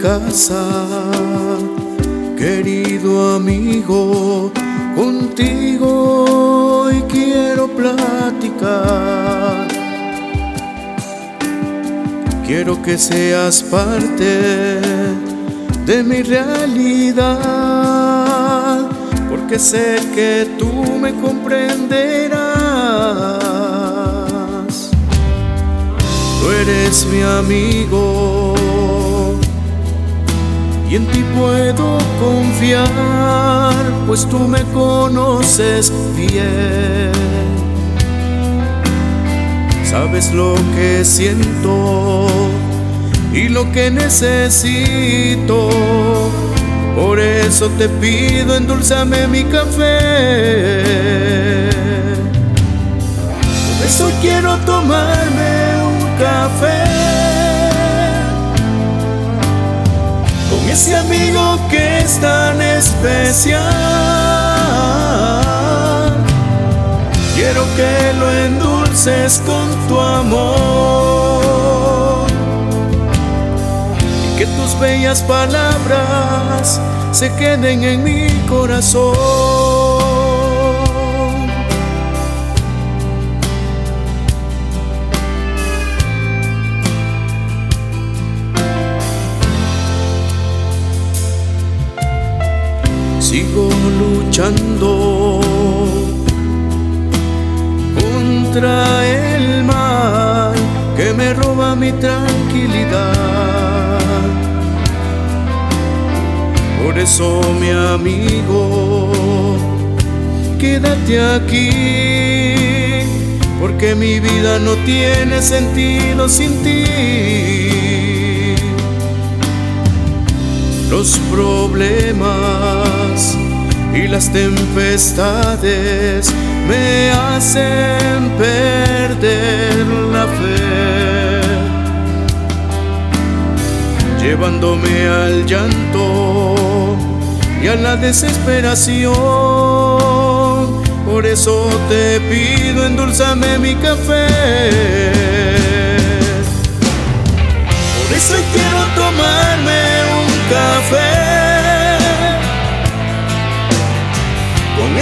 casa, querido amigo, contigo hoy quiero platicar. Quiero que seas parte de mi realidad, porque sé que tú me comprenderás. Tú eres mi amigo y en ti puedo confiar, pues tú me conoces bien. Sabes lo que siento y lo que necesito. Por eso te pido, endulzame mi café. Por eso quiero tomarme café que es tan especial. Quiero que lo endulces con tu amor y que tus bellas palabras se queden en mi corazón. Sigo luchando contra el mal que me roba mi tranquilidad. Por eso mi amigo, quédate aquí, porque mi vida no tiene sentido sin ti. Los problemas y las tempestades me hacen perder la fe, llevándome al llanto y a la desesperación. Por eso te pido, endulzame mi café. Por eso quiero tomarme café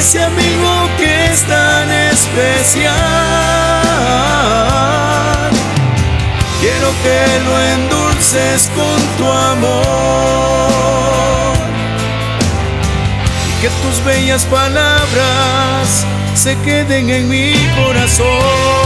ese amigo que es tan especial. Quiero que lo endulces con tu amor y que tus bellas palabras se queden en mi corazón.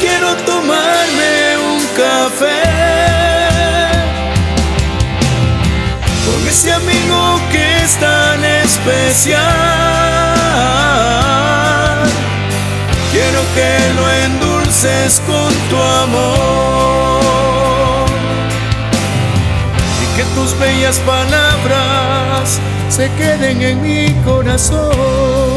Quiero tomarme un café con ese amigo que es tan especial. Quiero que lo endulces con tu amor y que tus bellas palabras se queden en mi corazón.